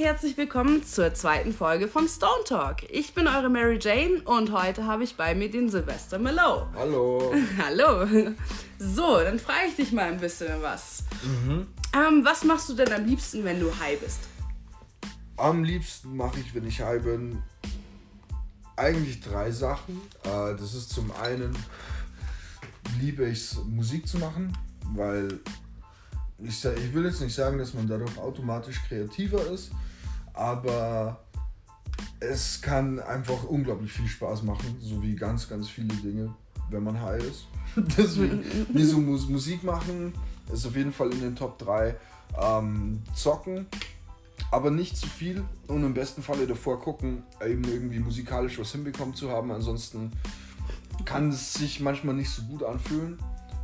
herzlich willkommen zur zweiten Folge von Stone Talk. Ich bin eure Mary Jane und heute habe ich bei mir den Sylvester Mallow. Hallo. Hallo. So, dann frage ich dich mal ein bisschen was. Ähm, was machst du denn am liebsten, wenn du high bist? Am liebsten mache ich, wenn ich high bin, eigentlich drei Sachen. Äh, das ist zum einen, liebe ich es, Musik zu machen, weil ich, ich will jetzt nicht sagen, dass man dadurch automatisch kreativer ist, aber es kann einfach unglaublich viel Spaß machen, so wie ganz, ganz viele Dinge, wenn man high ist. Deswegen, nee, so Mus Musik machen ist auf jeden Fall in den Top 3. Ähm, zocken, aber nicht zu viel und im besten Falle davor gucken, eben irgendwie musikalisch was hinbekommen zu haben. Ansonsten kann es sich manchmal nicht so gut anfühlen.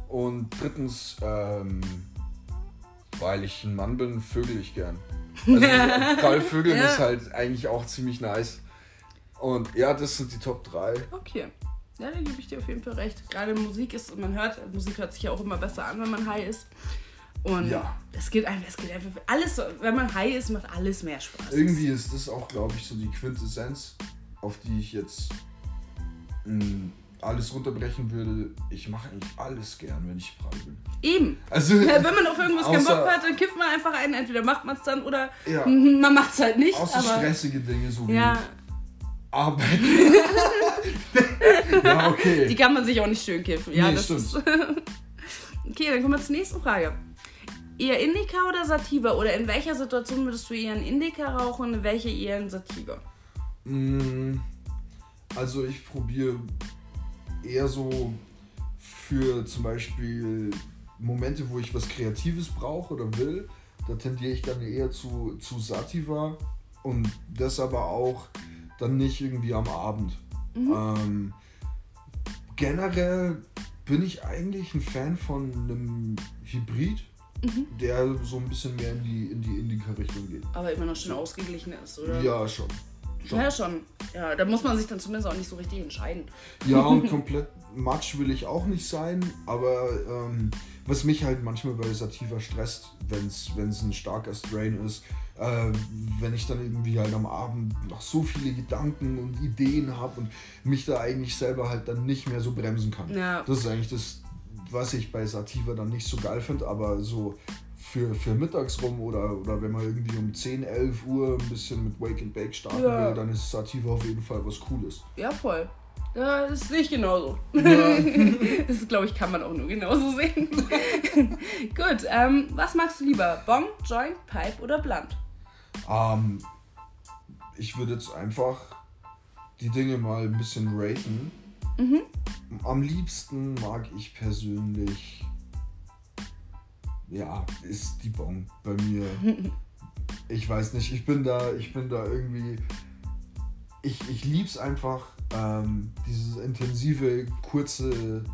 Und drittens, ähm, weil ich ein Mann bin, vögel ich gern. Also gerade Vögeln Ja. ist halt eigentlich auch ziemlich nice. Und ja, das sind die Top 3. Okay. Ja, da gebe ich dir auf jeden Fall recht. Gerade Musik ist, man hört, Musik hört sich ja auch immer besser an, wenn man high ist. Und Ja. es geht einfach, es geht einfach, alles, wenn man high ist, macht alles mehr Spaß. Irgendwie ist das auch, glaube ich, so die Quintessenz, auf die ich jetzt mh, alles runterbrechen würde. Ich mache eigentlich alles gern, wenn ich frei bin. Eben. Also, Ja, wenn man auf irgendwas keinen Außer- Bock hat, dann kippt man einfach ein. Entweder macht man es dann oder Ja. man macht es halt nicht. außer aber stressige Dinge, so wie ja, Arbeit. ja, okay. die kann man sich auch nicht schön kiffen. Ja, Nee, das stimmt. ist. okay, dann kommen wir zur nächsten Frage. Eher Indica oder Sativa? Oder in welcher Situation würdest du eher einen Indica rauchen und in welcher eher einen Sativa? Mm, Also ich probiere eher so für zum Beispiel Momente, wo ich was Kreatives brauche oder will, da tendiere ich dann eher zu, zu Sativa und das aber auch dann nicht irgendwie am Abend. Ähm, generell bin ich eigentlich ein Fan von einem Hybrid, der so ein bisschen mehr in die, in die Indica-Richtung geht. Aber immer noch schön ausgeglichen ist, oder? Ja, schon. Schon. Ja, schon. Ja, da muss man sich dann zumindest auch nicht so richtig entscheiden. Ja, und komplett Matsch will ich auch nicht sein, aber ähm, was mich halt manchmal bei Sativa stresst, wenn es ein starker Strain ist, äh, wenn ich dann irgendwie halt am Abend noch so viele Gedanken und Ideen habe und mich da eigentlich selber halt dann nicht mehr so bremsen kann. Ja. Das ist eigentlich das, was ich bei Sativa dann nicht so geil finde, aber so für, für mittags rum oder, oder wenn man irgendwie um 10, 11 Uhr ein bisschen mit Wake and Bake starten Ja. will, dann ist Sativa auf jeden Fall was Cooles. Ja, voll. Ja, das sehe ich genauso. Ja. Das, glaube ich, kann man auch nur genauso sehen. Gut, ähm, was magst du lieber? Bong, Joint, Pipe oder Blunt? Ähm, ich würde jetzt einfach die Dinge mal ein bisschen raten. Am liebsten mag ich persönlich, ja, ist die Bon bei mir. Ich weiß nicht, ich bin da, ich bin da irgendwie, ich, ich lieb's einfach, ähm, dieses intensive, kurze,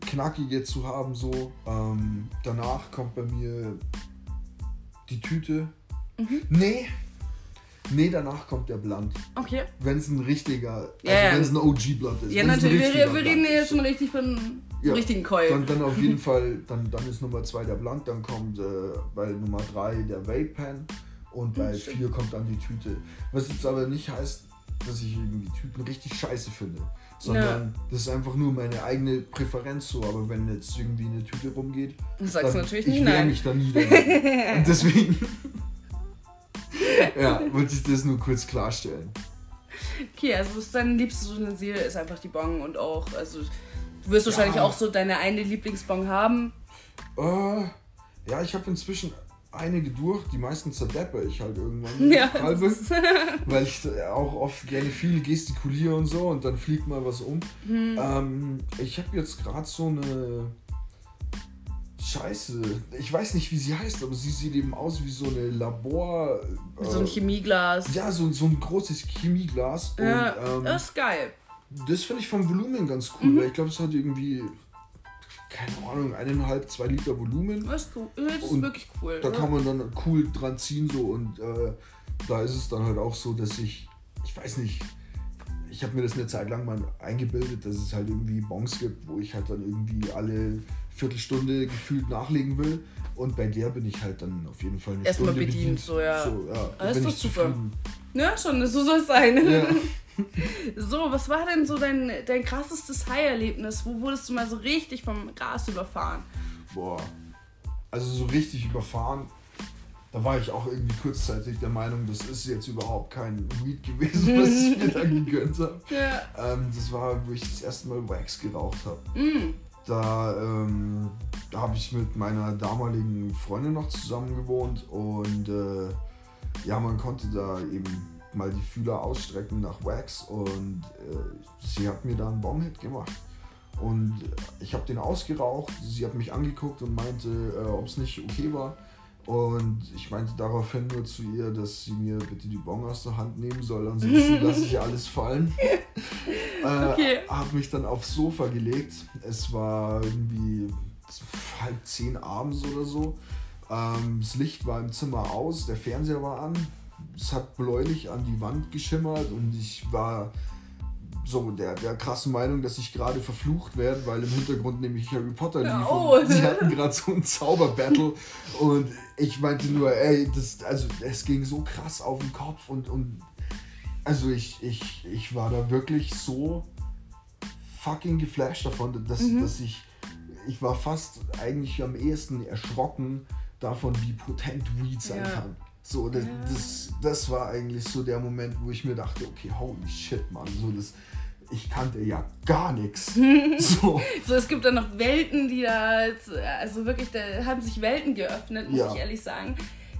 knackige zu haben so. Ähm, danach kommt bei mir die Tüte. Nee. Nee, danach kommt der Blunt. Okay. Wenn es ein richtiger, also Ja, ja. wenn es ein OG-Blunt ist. Ja, Wenn's natürlich. Wir, wir reden ja schon richtig von Ja, richtigen Keul. Dann, dann auf jeden Fall, dann, dann ist Nummer 2 der Blunt, dann kommt äh, bei Nummer 3 der Vape Pen und bei Hm, stimmt. 4 kommt dann die Tüte. Was jetzt aber nicht heißt, dass ich irgendwie Tüten richtig scheiße finde, sondern das ist einfach nur meine eigene Präferenz so. Aber wenn jetzt irgendwie eine Tüte rumgeht, Du sagst dann, natürlich ich nicht nein. mich da nie dagegen. Und deswegen ja, wollte ich das nur kurz klarstellen. Okay, also dein liebstes Utensil ist einfach die Bong und auch, also du wirst wahrscheinlich Ja. auch so deine eine Lieblingsbong haben. Äh, ja, ich habe inzwischen einige durch, die meisten zerdeppe ich halt irgendwann. Ja, halbe, weil ich auch oft gerne viel gestikuliere und so und dann fliegt mal was um. Hm. Ähm, ich habe jetzt gerade so eine Scheiße, ich weiß nicht, wie sie heißt, aber sie sieht eben aus wie so eine Labor. Mit so ein äh, Chemieglas. ja, so, so ein großes Chemieglas. Ja, und ähm, das ist geil. das finde ich vom Volumen ganz cool, Mhm. weil ich glaube, es hat irgendwie, keine Ahnung, eineinhalb, zwei Liter Volumen. Das ist, cool. das ist wirklich cool. Da ja. kann man dann cool dran ziehen so und äh, da ist es dann halt auch so, dass ich, ich weiß nicht, ich habe mir das eine Zeit lang mal eingebildet, dass es halt irgendwie Bongs gibt, wo ich halt dann irgendwie alle Viertelstunde gefühlt nachlegen will. Und bei der bin ich halt dann auf jeden Fall eine Erstmal Stunde bedient, so, ja. So, ja. Ah, ist bin doch super. Ja, schon, so soll es sein. Ja. So, was war denn so dein, dein krassestes High-Erlebnis? Wo wurdest du mal so richtig vom Gas überfahren? Boah. Also so richtig überfahren. Da war ich auch irgendwie kurzzeitig der Meinung, das ist jetzt überhaupt kein Weed gewesen, was ich mir da gegönnt habe. Ja. Ähm, das war, wo ich das erste Mal Wax geraucht habe. Mm. Da, ähm, da habe ich mit meiner damaligen Freundin noch zusammen gewohnt und äh, ja, man konnte da eben mal die Fühler ausstrecken nach Wax und äh, sie hat mir da einen Bong-Hit gemacht. Und ich habe den ausgeraucht, sie hat mich angeguckt und meinte, äh, ob es nicht okay war. Und ich meinte daraufhin nur zu ihr, dass sie mir bitte die Bong aus der Hand nehmen soll, ansonsten lasse ich alles fallen. äh, Okay. Hab mich dann aufs Sofa gelegt. Es war irgendwie halb zehn abends oder so. Ähm, das Licht war im Zimmer aus, der Fernseher war an. Es hat bläulich an die Wand geschimmert und ich war so der, der krassen Meinung, dass ich gerade verflucht werde, weil im Hintergrund nämlich Harry Potter lief Oh. und sie hatten gerade so ein Zauberbattle und ich meinte nur, ey, das, also es ging so krass auf den Kopf und, und also ich, ich, ich war da wirklich so fucking geflasht davon, dass, dass ich, ich war fast eigentlich am ehesten erschrocken davon, wie potent Weed sein Ja. kann. So, das, Ja. das, das war eigentlich so der Moment, wo ich mir dachte, okay, holy shit, Mann, so das, ich kannte ja gar nichts. So, So, es gibt dann noch Welten, die da, also wirklich, da haben sich Welten geöffnet, muss Ja. ich ehrlich sagen.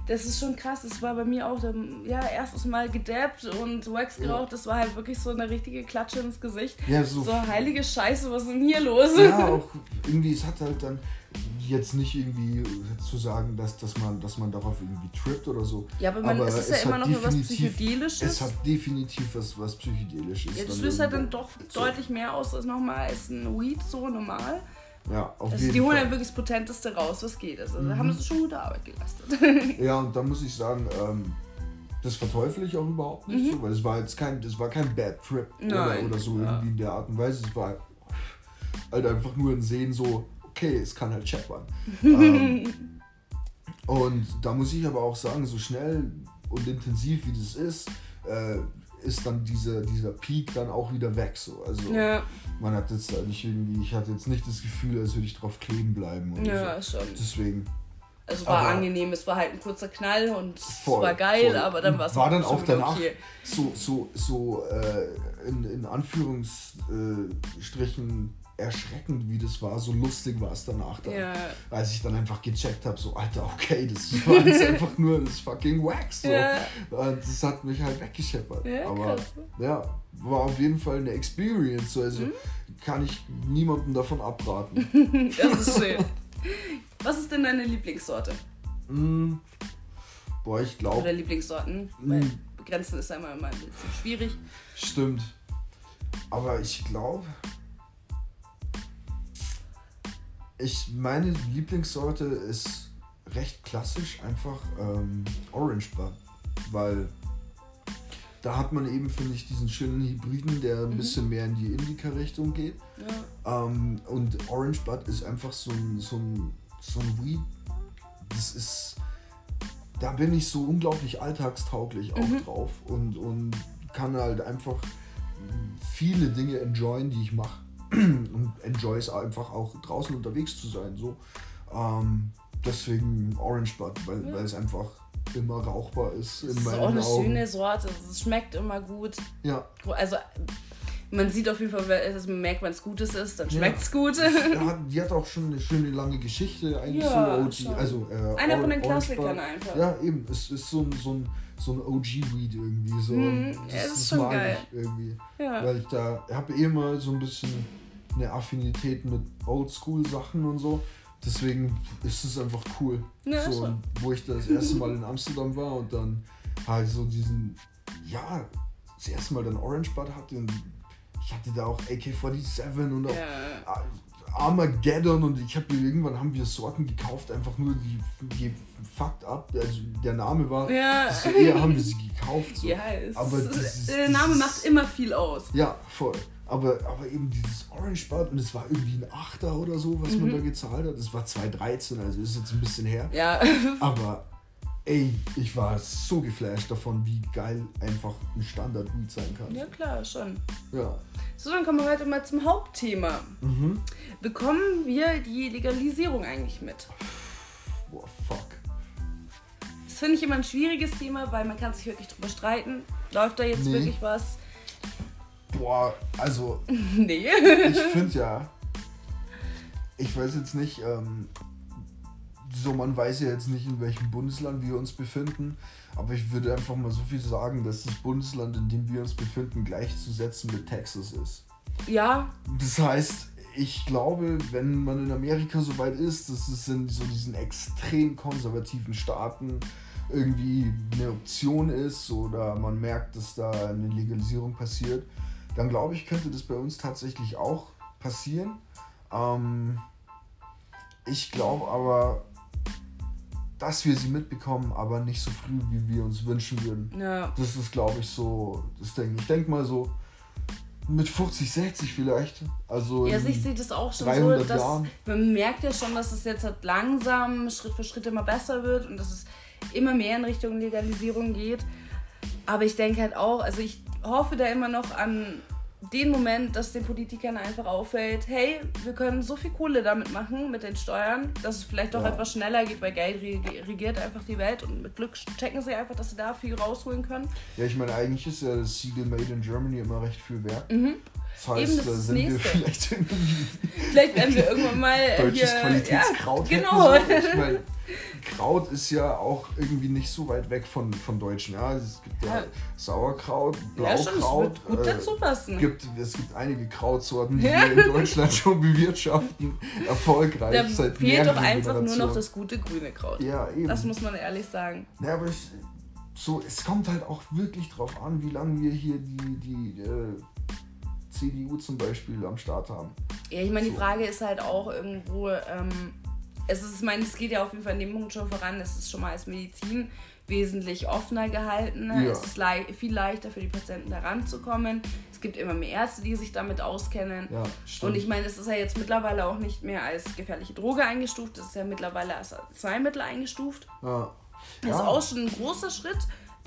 Das ist schon krass. Das war bei mir auch, ähm, ja, erstes Mal gedappt und Wax geraucht. Das war halt wirklich so eine richtige Klatsche ins Gesicht. ja, so, So, heilige Scheiße, was ist denn hier los? ja, auch irgendwie, es hat halt dann jetzt nicht irgendwie zu sagen, dass, dass, man, dass man darauf irgendwie trippt oder so. Ja, aber, man, Aber es ist ja es immer hat noch was Psychedelisches. Es hat definitiv was, was Psychedelisches. ja, das löst halt dann doch So. deutlich mehr aus als nochmal als ein Weed so normal. Ja, auf Also jeden die holen Fall. halt wirklich das Potenteste raus, was geht. Also da Mhm. haben sie schon gute Arbeit geleistet. Ja, und da muss ich sagen, ähm, das verteufle ich auch überhaupt nicht, so, weil es war jetzt kein, das war kein Bad Trip oder, Mhm. Nein, oder so ja. irgendwie in der Art und Weise. Es war halt einfach nur ein Sehen so, okay, es kann halt scheppern. ähm, und da muss ich aber auch sagen, so schnell und intensiv wie das ist, äh, ist dann dieser, dieser Peak dann auch wieder weg. So. Also ja, man hat jetzt da nicht irgendwie, ich hatte jetzt nicht das Gefühl, als würde ich drauf kleben bleiben. Ja, so. schon. Deswegen. Also es war Aber- angenehm, es war halt ein kurzer Knall und Voll, es war geil, voll. aber dann war es War dann auch danach okay. so, so, so äh, in, in Anführungsstrichen erschreckend, wie das war. So lustig war es danach dann. Ja, Als ich dann einfach gecheckt habe, so, Alter, okay, das war jetzt einfach nur das fucking Wax. So. ja, Und das hat mich halt weggescheppert. ja, Aber krass. ja, war auf jeden Fall eine Experience. So, Also Mhm. kann ich niemandem davon abraten. Das ist schön. Was ist denn deine Lieblingssorte? mm, boah, ich glaube, Oder Lieblingssorten? Mhm. Weil begrenzen ist immer, immer ein bisschen schwierig. Stimmt. Aber ich glaube, ich meine Lieblingssorte ist recht klassisch, einfach ähm, Orange Bud, weil da hat man eben, finde ich, diesen schönen Hybriden, der ein Mhm. bisschen mehr in die Indica-Richtung geht. Ja. Ähm, und Orange Bud ist einfach so ein, so ein, so ein Weed, das ist, da bin ich so unglaublich alltagstauglich auch Mhm. drauf und, und kann halt einfach viele Dinge enjoyen, die ich mache. Und enjoy es einfach auch draußen unterwegs zu sein. So. Ähm, deswegen Orange Bud, weil, Ja. weil es einfach immer rauchbar ist Das in ist meinen auch eine Augen. schöne Sorte. Es schmeckt immer gut. Ja, Also man sieht auf jeden Fall, also man merkt, wenn es Gutes ist, dann Ja. schmeckt es gut. Ja, die hat auch schon eine schöne lange Geschichte eigentlich Ja, so OG, also äh, Einer von den Klassikern einfach. Ja, eben, es ist so ein, so ein, so ein OG-Weed irgendwie so. Mhm, Und ja, das ist schon geil. ich irgendwie, Ja. weil ich da habe eh mal so ein bisschen eine Affinität mit Oldschool-Sachen und so. Deswegen ist es einfach cool. Ja, so, schon. wo ich das erste Mal in Amsterdam war und dann halt so diesen, ja, das erste Mal dann Orange Bud hatte und ich hatte da auch AK-47 und auch Ja. Armageddon und ich habe irgendwann haben wir Sorten gekauft, einfach nur die, die fucked up, also der Name war, Ja. so eher haben wir sie gekauft. So. Ja, es aber dieses, der Name dieses, macht immer viel aus. Ja, voll. Aber, aber eben dieses Orange Bud und es war irgendwie ein Achter oder so, was Mhm. man da gezahlt hat. Es war 2013, also ist jetzt ein bisschen her. Ja, Aber ey, ich war so geflasht davon, wie geil einfach ein Standard Weed sein kann. ja klar, schon. Ja. So, dann kommen wir heute mal zum Hauptthema. Mhm. Bekommen wir die Legalisierung eigentlich mit? Boah, fuck. Das finde ich immer ein schwieriges Thema, weil man kann sich wirklich drüber streiten. Läuft da jetzt Nee. wirklich was? Boah, also Nee. ich finde ja, ich weiß jetzt nicht, ähm, so man weiß ja jetzt nicht, in welchem Bundesland wir uns befinden, aber ich würde einfach mal so viel sagen, dass das Bundesland, in dem wir uns befinden, gleichzusetzen mit Texas ist. Ja, Das heißt, ich glaube, wenn man in Amerika so weit ist, dass es in so diesen extrem konservativen Staaten irgendwie eine Option ist oder man merkt, dass da eine Legalisierung passiert, dann glaube ich, könnte das bei uns tatsächlich auch passieren. Ähm, ich glaube aber, dass wir sie mitbekommen, aber nicht so früh, wie wir uns wünschen würden. ja. Das ist, glaube ich, so das Ding. Ich denke mal so mit 50, 60 vielleicht. Also Ja, also ich sehe das auch schon 300 so, dass Jahren. man merkt ja schon, dass es jetzt halt langsam Schritt für Schritt immer besser wird und dass es immer mehr in Richtung Legalisierung geht. Aber ich denke halt auch, also ich hoffe da immer noch an den Moment, dass den Politikern einfach auffällt, hey, wir können so viel Kohle damit machen, mit den Steuern, dass es vielleicht doch Ja. etwas schneller geht, weil Geld reg- regiert einfach die Welt und mit Glück checken sie einfach, dass sie da viel rausholen können. ja, ich meine, eigentlich ist ja das Siegel Made in Germany immer recht viel wert. Mhm. Das heißt, Eben, das da sind wir Nächste. vielleicht irgendwie Vielleicht werden wir irgendwann mal deutsches hier... Qualitätskraut ja, genau. So. Ich meine, Kraut ist ja auch irgendwie nicht so weit weg von, von Deutschen. Ja, es gibt ja, Ja. Sauerkraut, Ja, Blaukraut. wird gut äh, dazu passen. gibt, es gibt einige Krautsorten, die Ja. wir in Deutschland schon bewirtschaften. Erfolgreich Da seit fehlt doch einfach nur noch das gute grüne Kraut. Ja, eben. Das muss man ehrlich sagen. Ja, aber ich, so, es kommt halt auch wirklich drauf an, wie lange wir hier die, die äh, CDU zum Beispiel am Start haben. Ja, ich meine, die So. Frage ist halt auch irgendwo, ähm, es ist, ich meine, es geht ja auf jeden Fall in dem Punkt schon voran, es ist schon mal als Medizin wesentlich offener gehalten. Ja. Es ist lei viel leichter für die Patienten da ranzukommen. Es gibt immer mehr Ärzte, die sich damit auskennen. Ja. Und ich meine, es ist ja jetzt mittlerweile auch nicht mehr als gefährliche Droge eingestuft, es ist ja mittlerweile als Arzneimittel eingestuft. ja. Das ist auch schon ein großer Schritt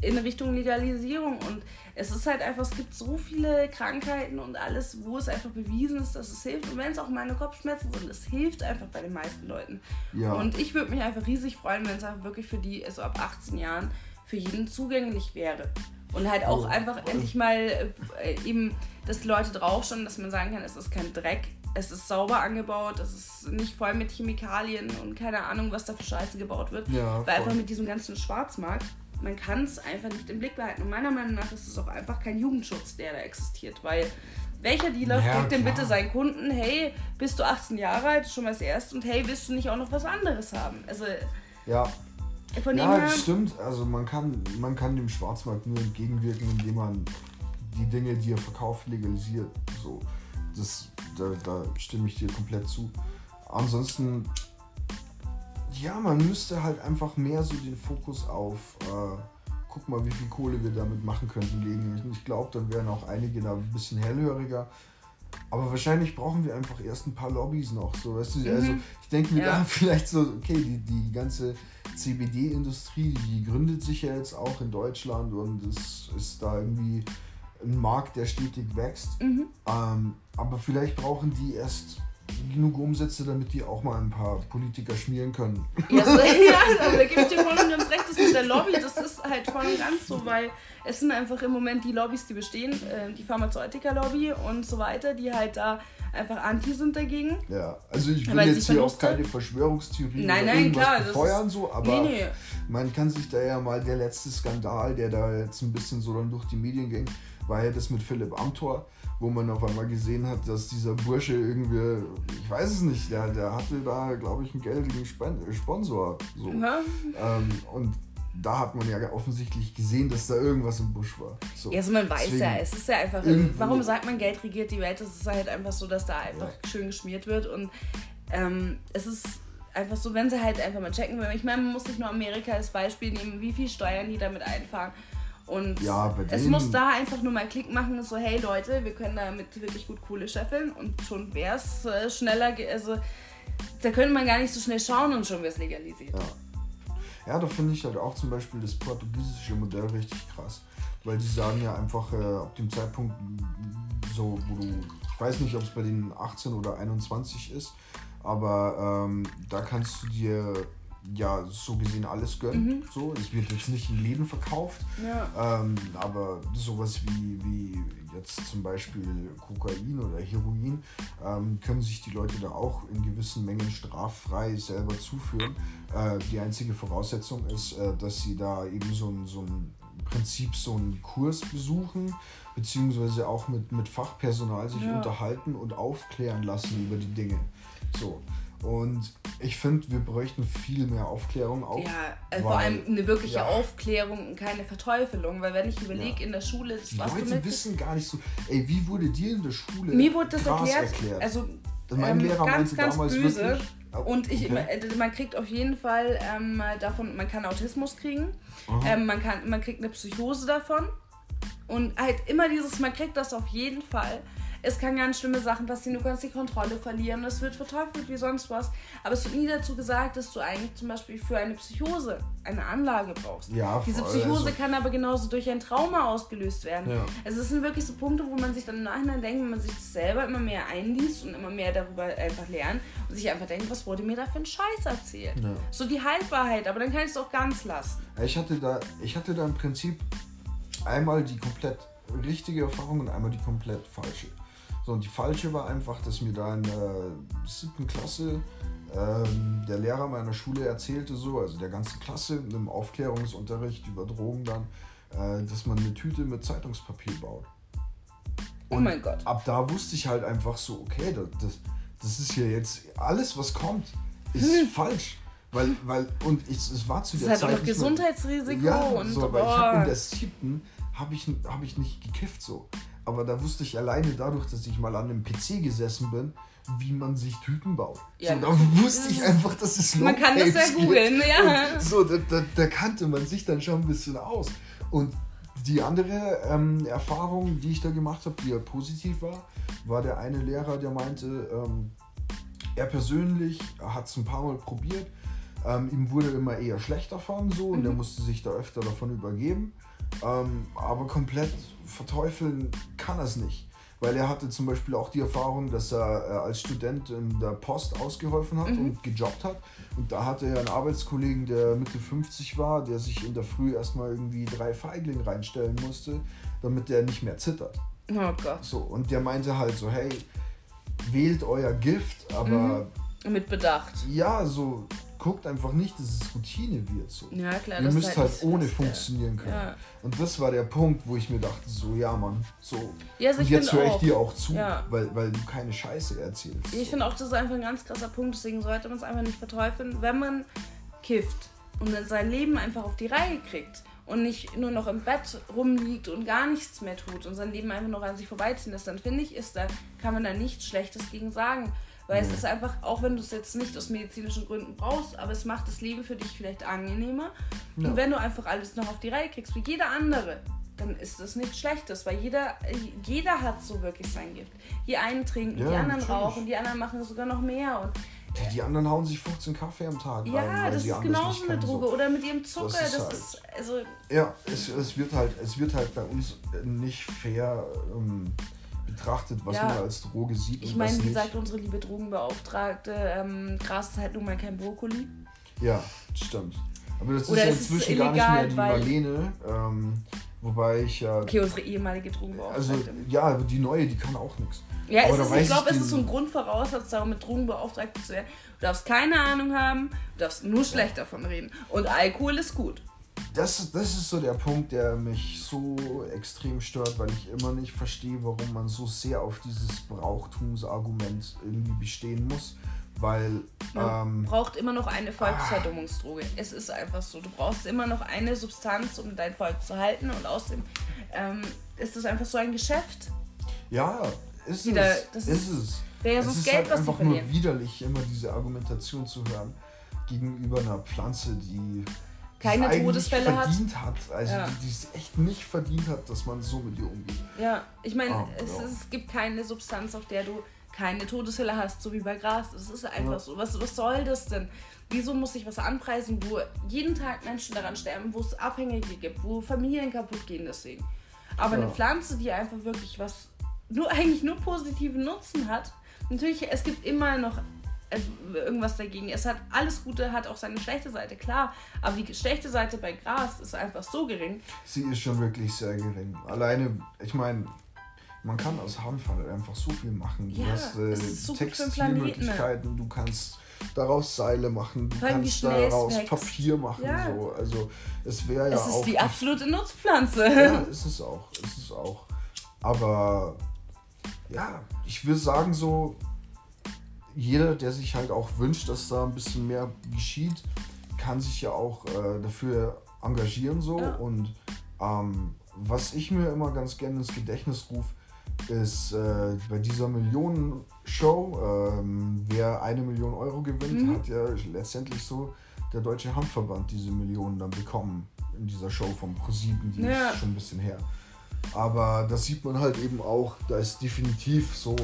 in Richtung Legalisierung. Und es ist halt einfach, es gibt so viele Krankheiten und alles, wo es einfach bewiesen ist, dass es hilft. Und wenn es auch meine Kopfschmerzen sind, es hilft einfach bei den meisten Leuten. Ja. Und ich würde mich einfach riesig freuen, wenn es einfach wirklich für die, also ab 18 Jahren, für jeden zugänglich wäre. Und halt auch Ja, einfach endlich mal äh, eben, dass die Leute draufschauen, dass man sagen kann, es ist kein Dreck, es ist sauber angebaut, es ist nicht voll mit Chemikalien und keine Ahnung, was da für Scheiße gebaut wird. Ja, Weil einfach mit diesem ganzen Schwarzmarkt, man kann es einfach nicht im Blick behalten. Und meiner Meinung nach ist es auch einfach kein Jugendschutz, der da existiert. Weil welcher Dealer Ja, fragt denn bitte seinen Kunden, hey, bist du 18 Jahre alt, schon mal das erste und hey, willst du nicht auch noch was anderes haben? Also ja. von dem ja, her, das stimmt. Also man kann, man kann dem Schwarzmarkt nur entgegenwirken, indem man die Dinge, die er verkauft, legalisiert. So, das, da, da stimme ich dir komplett zu. Ansonsten, ja, man müsste halt einfach mehr so den Fokus auf, äh, guck mal, wie viel Kohle wir damit machen könnten, legen. Ich glaube, dann wären auch einige da ein bisschen hellhöriger. Aber wahrscheinlich brauchen wir einfach erst ein paar Lobbys noch. So, weißt du, also ich denke mir Ja. da vielleicht so, okay, die, die ganze CBD-Industrie, die gründet sich ja jetzt auch in Deutschland und es ist da irgendwie ein Markt, der stetig wächst. Mhm. Ähm, aber vielleicht brauchen die erst genug Umsätze, damit die auch mal ein paar Politiker schmieren können. Ja, so, ja also, da gebe ich dir voll und ganz recht, das mit der Lobby, das ist halt voll und ganz so, weil es sind einfach im Moment die Lobbys, die bestehen, äh, die Pharmazeutiker-Lobby und so weiter, die halt da einfach anti sind dagegen. Ja, also ich will jetzt hier auch keine Verschwörungstheorie Nein, nein, irgendwas klar, befeuern, so, aber nee, nee. man kann sich da ja mal der letzte Skandal, der da jetzt ein bisschen so dann durch die Medien ging, war ja das mit Philipp Amthor, wo man auf einmal gesehen hat, dass dieser Bursche irgendwie, ich weiß es nicht, der, der hatte da, glaube ich, einen geldigen Spen- Sponsor. So. Ja, Ähm, und da hat man ja offensichtlich gesehen, dass da irgendwas im Busch war. So. Ja, also man weiß Deswegen ja, es ist ja einfach, warum sagt man, Geld regiert die Welt? Es ist halt einfach so, dass da einfach Ja. schön geschmiert wird und ähm, es ist einfach so, wenn sie halt einfach mal checken wollen. Ich meine, man muss nicht nur Amerika als Beispiel nehmen, wie viel Steuern die damit einfahren. Und Ja, es muss da einfach nur mal Klick machen, so, hey Leute, wir können damit wirklich gut Kohle scheffeln und schon wäre es äh, schneller, also da könnte man gar nicht so schnell schauen und schon wäre es legalisiert. Ja. ja, da finde ich halt auch zum Beispiel das portugiesische Modell richtig krass. Weil die sagen ja einfach, äh, ab dem Zeitpunkt, so, wo du, ich weiß nicht, ob es bei denen 18 oder 21 ist, aber ähm, da kannst du dir ja so gesehen alles gönnen. So, es wird jetzt nicht in Läden verkauft, Ja. ähm, aber sowas wie, wie jetzt zum Beispiel Kokain oder Heroin ähm, können sich die Leute da auch in gewissen Mengen straffrei selber zuführen. Äh, die einzige Voraussetzung ist, äh, dass sie da eben so ein, so ein Prinzip so einen Kurs besuchen, beziehungsweise auch mit, mit Fachpersonal sich Ja. unterhalten und aufklären lassen über die Dinge. So. Und ich finde, wir bräuchten viel mehr Aufklärung auch. Ja, also vor weil- allem eine wirkliche ja. Aufklärung und keine Verteufelung, weil wenn ich überlege, Ja. in der Schule, das Die was du Leute wissen gar nicht so. Ey, wie wurde dir in der Schule mir wurde das Gras erklärt, also mein ähm, Lehrer ganz, meinte ganz damals böse. wirklich. Oh, Und ich, okay. äh, man kriegt auf jeden Fall ähm, davon, man kann Autismus kriegen, ähm, man, kann, man kriegt eine Psychose davon und halt immer dieses, man kriegt das auf jeden Fall. Es kann ganz schlimme Sachen passieren, du kannst die Kontrolle verlieren, es wird verteufelt wie sonst was, aber es wird nie dazu gesagt, dass du eigentlich zum Beispiel für eine Psychose eine Anlage brauchst. Ja, Diese Psychose also- kann aber genauso durch ein Trauma ausgelöst werden. Ja. Also es sind wirklich so Punkte, wo man sich dann im Nachhinein denkt, wenn man sich das selber immer mehr einliest und immer mehr darüber einfach lernt und sich einfach denkt, was wurde mir da für ein Scheiß erzählt? Ja. So die Halbwahrheit, aber dann kann ich es auch ganz lassen. Ich hatte da, ich hatte da im Prinzip einmal die komplett richtige Erfahrung und einmal die komplett falsche. Und die falsche war einfach, dass mir da in der siebten Klasse ähm, der Lehrer meiner Schule erzählte, so, also der ganzen Klasse im Aufklärungsunterricht über Drogen dann, äh, dass man eine Tüte mit Zeitungspapier baut. Oh mein Gott. ab da wusste ich halt einfach so, okay, das, das, das ist hier jetzt alles, was kommt, ist falsch. Weil, weil, und ich, es war zu Das der Zeit. auch noch nicht mehr- Gesundheitsrisiko ja, und so, weil ich hab in boah. der siebten habe ich, hab ich nicht gekifft so. Aber da wusste ich alleine dadurch, dass ich mal an einem PC gesessen bin, wie man sich Tüten baut. Ja, so, da wusste ich einfach, dass es Man kann das ja googeln, ja. Und so, da, da, da kannte man sich dann schon ein bisschen aus. Und die andere ähm, Erfahrung, die ich da gemacht habe, die ja positiv war, war der eine Lehrer, der meinte, ähm, er persönlich hat es ein paar Mal probiert. Ähm, ihm wurde immer eher schlecht davon so und er musste sich da öfter davon übergeben. Ähm, aber komplett verteufeln kann er es nicht. Weil er hatte zum Beispiel auch die Erfahrung, dass er äh, als Student in der Post ausgeholfen hat und gejobbt hat. Und da hatte er einen Arbeitskollegen, der Mitte 50 war, der sich in der Früh erstmal irgendwie drei Feigling reinstellen musste, damit der nicht mehr zittert. Oh Gott. So, und der meinte halt so, hey, wählt euer Gift, aber Mit Bedacht. ja, so guckt einfach nicht, dass es Routine wird. So. Ja, klar. Ihr müsst halt nicht- ohne das- funktionieren können. Ja. Und das war der Punkt, wo ich mir dachte, so, ja, Mann, so. Ja, also und jetzt höre ich dir auch zu, Ja. weil, weil du keine Scheiße erzählst. Ich so. finde auch, das ist einfach ein ganz krasser Punkt, deswegen sollte man es einfach nicht verteufeln, wenn man kifft und sein Leben einfach auf die Reihe kriegt und nicht nur noch im Bett rumliegt und gar nichts mehr tut und sein Leben einfach noch an sich vorbeiziehen lässt, dann finde ich, ist da, kann man da nichts Schlechtes gegen sagen. Weil es ist einfach, auch wenn du es jetzt nicht aus medizinischen Gründen brauchst, aber es macht das Leben für dich vielleicht angenehmer. Ja. Und wenn du einfach alles noch auf die Reihe kriegst, wie jeder andere, dann ist das nichts Schlechtes, weil jeder, jeder hat so wirklich sein Gift. Die einen trinken, Ja, die anderen natürlich. rauchen, die anderen machen sogar noch mehr. Und Die, die anderen hauen sich 15 Kaffee am Tag rein. ja, das ist genauso eine können, so. Droge. Oder mit ihrem Zucker. Das ist ist, halt- also, Ja, es, es, wird halt, es wird halt bei uns nicht fair ähm, betrachtet, was Ja. man als Droge sieht ich meine, wie nicht. sagt unsere liebe Drogenbeauftragte, ähm, Gras ist halt nun mal kein Brokkoli. Ja, stimmt. Aber das Oder ist ja inzwischen gar nicht mehr illegal, die Marlene, ähm, wobei ich ja... Okay, unsere ehemalige Also, Drogenbeauftragte. ja, aber die neue, die kann auch nichts. ja, es ist, ich glaube, es ist so ein Grundvoraussetzung, darum mit Drogenbeauftragte zu werden. Du darfst keine Ahnung haben, du darfst nur schlecht davon reden. Und Alkohol ist gut. Das, das ist so der Punkt, der mich so extrem stört, weil ich immer nicht verstehe, warum man so sehr auf dieses Brauchtumsargument irgendwie bestehen muss. weil Man ähm, braucht immer noch eine Volksverdummungsdroge. Es ist einfach so. Du brauchst immer noch eine Substanz, um dein Volk zu halten. Und außerdem ähm, ist es einfach so ein Geschäft. ja, ist Wieder- es. das ist, ist- es. wäre ja so das ist Geld, halt was einfach nur verlieren. widerlich, immer diese Argumentation zu hören gegenüber einer Pflanze, die Keine es Todesfälle hat. verdient hat. Also Ja. die, die es echt nicht verdient hat, dass man so mit ihr umgeht. Ja, ich meine, Ah, es, ja. es gibt keine Substanz, auf der du keine Todesfälle hast, so wie bei Gras. Das ist einfach Ja. so. Was, was soll das denn? Wieso muss ich was anpreisen, wo jeden Tag Menschen daran sterben, wo es Abhängige gibt, wo Familien kaputt gehen deswegen? Aber eine Pflanze, die einfach wirklich was, nur eigentlich nur positiven Nutzen hat, natürlich, es gibt immer noch irgendwas dagegen. Es hat alles Gute, hat auch seine schlechte Seite, klar. Aber die schlechte Seite bei Gras ist einfach so gering. Sie ist schon wirklich sehr gering. Alleine, ich meine, man kann aus Hanf halt einfach so viel machen. Du Ja, hast äh, so. Textilmöglichkeiten, du kannst daraus Seile machen, du kannst daraus wächst. Papier machen. Ja. So. Also es wäre ja es ist auch. die absolute Nutzpflanze. ja, ist es auch. Ist es auch. Aber ja, ich will sagen so, jeder, der sich halt auch wünscht, dass da ein bisschen mehr geschieht, kann sich ja auch äh, dafür engagieren so. Ja. Und ähm, was ich mir immer ganz gerne ins Gedächtnis rufe, ist äh, bei dieser Millionen-Show, ähm, wer eine Million Euro gewinnt, Mhm. hat ja letztendlich so der Deutsche Handverband diese Millionen dann bekommen in dieser Show vom ProSieben, die Ja. ist schon ein bisschen her. Aber das sieht man halt eben auch, da ist definitiv so,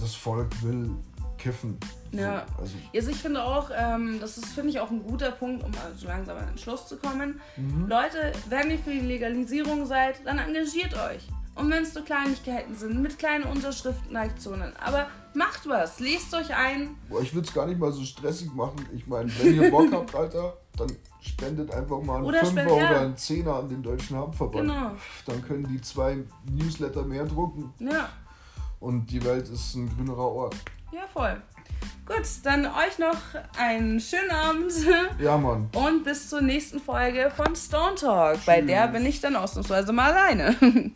das Volk will kiffen. Ja. So, also, Also ich finde auch, ähm, das ist, finde ich, auch ein guter Punkt, um so langsam an den Schluss zu kommen. mhm. Leute, wenn ihr für die Legalisierung seid, dann engagiert euch. Und wenn es nur Kleinigkeiten sind, mit kleinen Unterschriftenaktionen. Aber macht was, lest euch ein. Boah, ich würde es gar nicht mal so stressig machen. Ich meine, wenn ihr Bock habt, Alter, dann spendet einfach mal einen Oder Fünfer spend- ja. oder einen Zehner an den Deutschen Handverband. Genau. Dann können die zwei Newsletter mehr drucken Ja, und die Welt ist ein grünerer Ort. ja voll. Gut, dann euch noch einen schönen Abend Ja, Mann. und bis zur nächsten Folge von Stone Talk. Bei Tschüss. der bin ich dann ausnahmsweise mal alleine.